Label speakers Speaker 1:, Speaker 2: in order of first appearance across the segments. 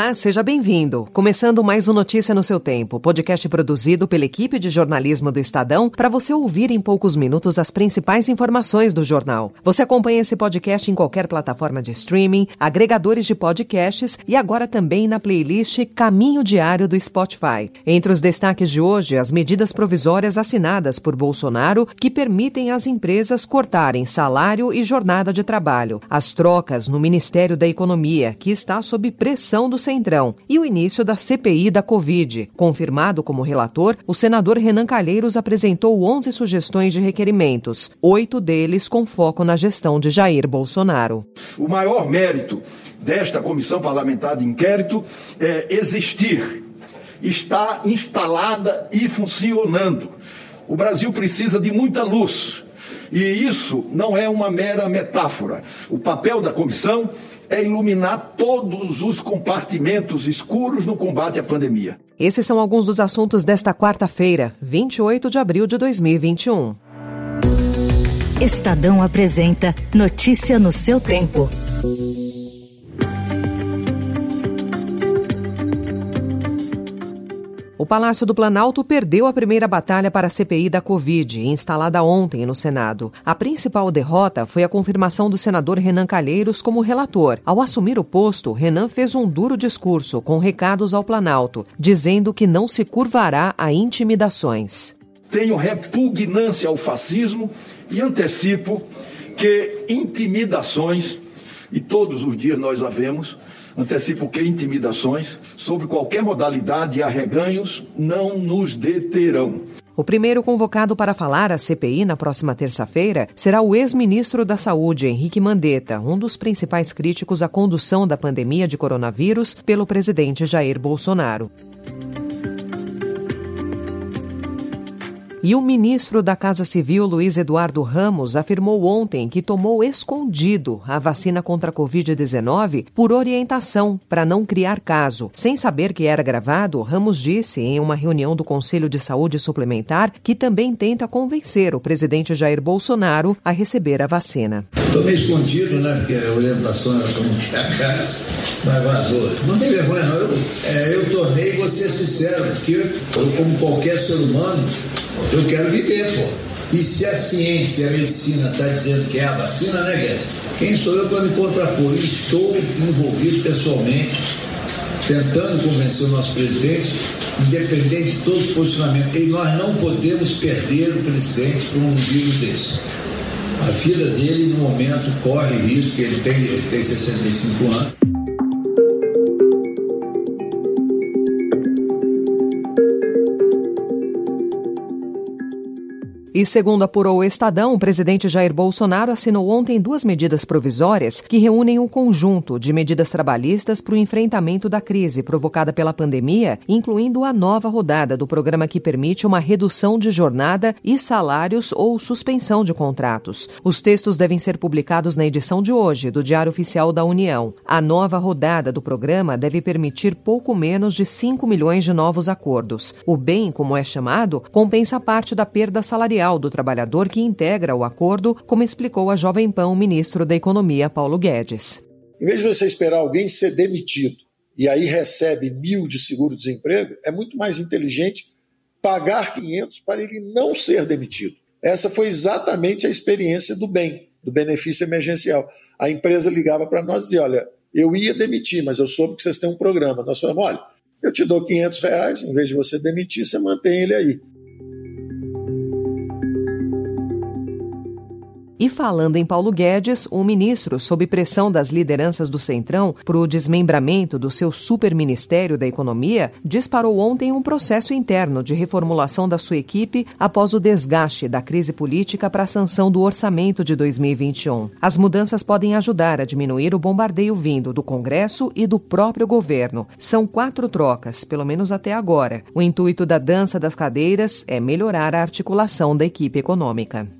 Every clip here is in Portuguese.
Speaker 1: Olá, seja bem-vindo. Começando mais um Notícia no seu Tempo, podcast produzido pela equipe de jornalismo do Estadão para você ouvir em poucos minutos as principais informações do jornal. Você acompanha esse podcast em qualquer plataforma de streaming, agregadores de podcasts e agora também na playlist Caminho Diário do Spotify. Entre os destaques de hoje, as medidas provisórias assinadas por Bolsonaro que permitem às empresas cortarem salário e jornada de trabalho, as trocas no Ministério da Economia, que está sob pressão do Centrão e o início da CPI da Covid. Confirmado como relator, o senador Renan Calheiros apresentou 11 sugestões de requerimentos, oito deles com foco na gestão de Jair Bolsonaro.
Speaker 2: O maior mérito desta comissão parlamentar de inquérito é existir, está instalada e funcionando. O Brasil precisa de muita luz. E isso não é uma mera metáfora. O papel da comissão é iluminar todos os compartimentos escuros no combate à pandemia.
Speaker 1: Esses são alguns dos assuntos desta quarta-feira, 28 de abril de 2021.
Speaker 3: Estadão apresenta Notícia no seu tempo.
Speaker 1: O Palácio do Planalto perdeu a primeira batalha para a CPI da Covid, instalada ontem no Senado. A principal derrota foi a confirmação do senador Renan Calheiros como relator. Ao assumir o posto, Renan fez um duro discurso com recados ao Planalto, dizendo que não se curvará a intimidações.
Speaker 2: Tenho repugnância ao fascismo e antecipo que intimidações, e todos os dias nós a vemos, Antecipo que intimidações sobre qualquer modalidade e arreganhos não nos deterão.
Speaker 1: O primeiro convocado para falar à CPI na próxima terça-feira será o ex-ministro da Saúde, Henrique Mandetta, um dos principais críticos à condução da pandemia de coronavírus pelo presidente Jair Bolsonaro. E o ministro da Casa Civil, Luiz Eduardo Ramos, afirmou ontem que tomou escondido a vacina contra a Covid-19 por orientação para não criar caso. Sem saber que era gravado, Ramos disse em uma reunião do Conselho de Saúde Suplementar que também tenta convencer o presidente Jair Bolsonaro a receber a vacina.
Speaker 4: Tomei escondido, né? Porque a orientação era para não criar caso, mas vazou. Não tem vergonha, não. Eu, é, eu tornei, vou ser sincero, porque eu, como qualquer ser humano, eu quero viver, pô. E se a ciência e a medicina está dizendo que é a vacina, né, Guedes? Quem sou eu para me contrapor? Estou envolvido pessoalmente, tentando convencer o nosso presidente, independente de todos os posicionamentos. E nós não podemos perder o presidente por um vírus desse. A vida dele, no momento, corre risco, ele tem, ele tem 65 anos.
Speaker 1: E segundo apurou o Estadão, o presidente Jair Bolsonaro assinou ontem duas medidas provisórias que reúnem um conjunto de medidas trabalhistas para o enfrentamento da crise provocada pela pandemia, incluindo a nova rodada do programa que permite uma redução de jornada e salários ou suspensão de contratos. Os textos devem ser publicados na edição de hoje do Diário Oficial da União. A nova rodada do programa deve permitir pouco menos de 5 milhões de novos acordos. O bem, como é chamado, compensa parte da perda salarial Salarial do Trabalhador que integra o acordo, como explicou a Jovem Pan o ministro da Economia, Paulo Guedes.
Speaker 5: Em vez de você esperar alguém ser demitido e aí recebe mil de seguro-desemprego, é muito mais inteligente pagar 500 para ele não ser demitido. Essa foi exatamente a experiência do bem, do benefício emergencial. A empresa ligava para nós e dizia: olha, eu ia demitir, mas eu soube que vocês têm um programa. Nós falamos: olha, eu te dou 500 reais, em vez de você demitir, você mantém ele aí.
Speaker 1: E falando em Paulo Guedes, o ministro, sob pressão das lideranças do Centrão para o desmembramento do seu superministério da Economia, disparou ontem um processo interno de reformulação da sua equipe após o desgaste da crise política para a sanção do orçamento de 2021. As mudanças podem ajudar a diminuir o bombardeio vindo do Congresso e do próprio governo. São quatro trocas, pelo menos até agora. O intuito da dança das cadeiras é melhorar a articulação da equipe econômica.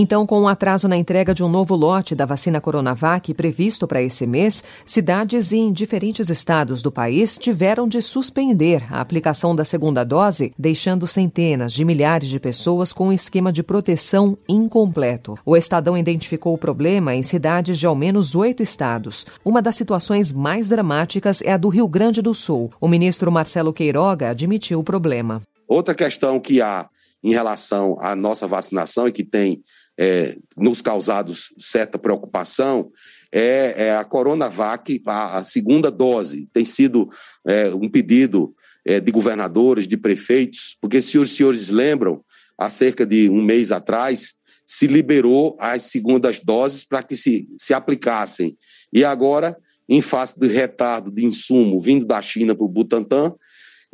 Speaker 1: Então, com o um atraso na entrega de um novo lote da vacina Coronavac previsto para esse mês, cidades em diferentes estados do país tiveram de suspender a aplicação da segunda dose, deixando centenas de milhares de pessoas com um esquema de proteção incompleto. O Estadão identificou o problema em cidades de ao menos oito estados. Uma das situações mais dramáticas é a do Rio Grande do Sul. O ministro Marcelo Queiroga admitiu o problema.
Speaker 6: Outra questão que há em relação à nossa vacinação e que tem é, nos causado certa preocupação é, é a Coronavac, a, a, segunda dose. Tem sido é, um pedido é, de governadores, de prefeitos, porque se os senhores lembram, há cerca de um mês atrás, se liberou as segundas doses para que se, se aplicassem. E agora, em face do retardo de insumo vindo da China para o Butantan,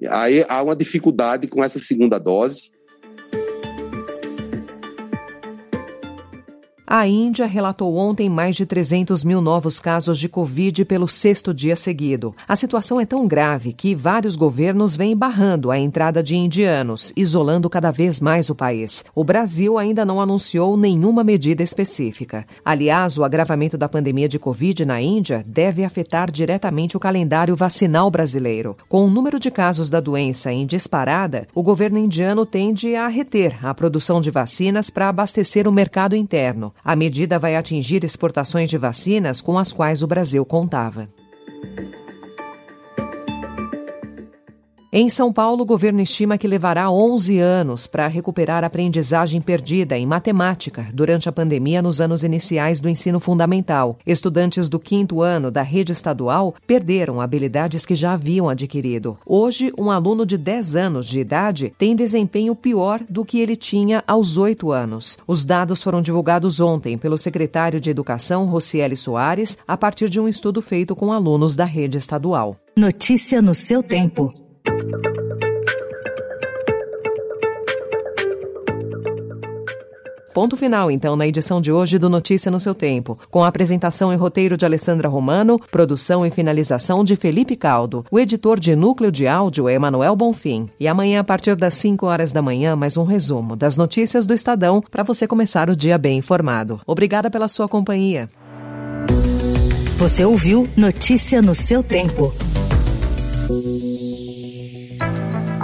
Speaker 6: aí há uma dificuldade com essa segunda dose.
Speaker 1: A Índia relatou ontem mais de 300 mil novos casos de Covid pelo sexto dia seguido. A situação é tão grave que vários governos vêm barrando a entrada de indianos, isolando cada vez mais o país. O Brasil ainda não anunciou nenhuma medida específica. Aliás, o agravamento da pandemia de Covid na Índia deve afetar diretamente o calendário vacinal brasileiro. Com o número de casos da doença em disparada, o governo indiano tende a reter a produção de vacinas para abastecer o mercado interno. A medida vai atingir exportações de vacinas com as quais o Brasil contava. Em São Paulo, o governo estima que levará 11 anos para recuperar a aprendizagem perdida em matemática durante a pandemia nos anos iniciais do ensino fundamental. Estudantes do quinto ano da rede estadual perderam habilidades que já haviam adquirido. Hoje, um aluno de 10 anos de idade tem desempenho pior do que ele tinha aos 8 anos. Os dados foram divulgados ontem pelo secretário de Educação, Rocieli Soares, a partir de um estudo feito com alunos da rede estadual.
Speaker 3: Notícia no seu tempo.
Speaker 1: Ponto final, então, na edição de hoje do Notícia no seu Tempo, com a apresentação e roteiro de Alessandra Romano, produção e finalização de Felipe Caldo. O editor de núcleo de áudio é Emanuel Bonfim. E amanhã, a partir das 5 horas da manhã, mais um resumo das notícias do Estadão para você começar o dia bem informado. Obrigada pela sua companhia.
Speaker 3: Você ouviu Notícia no seu Tempo.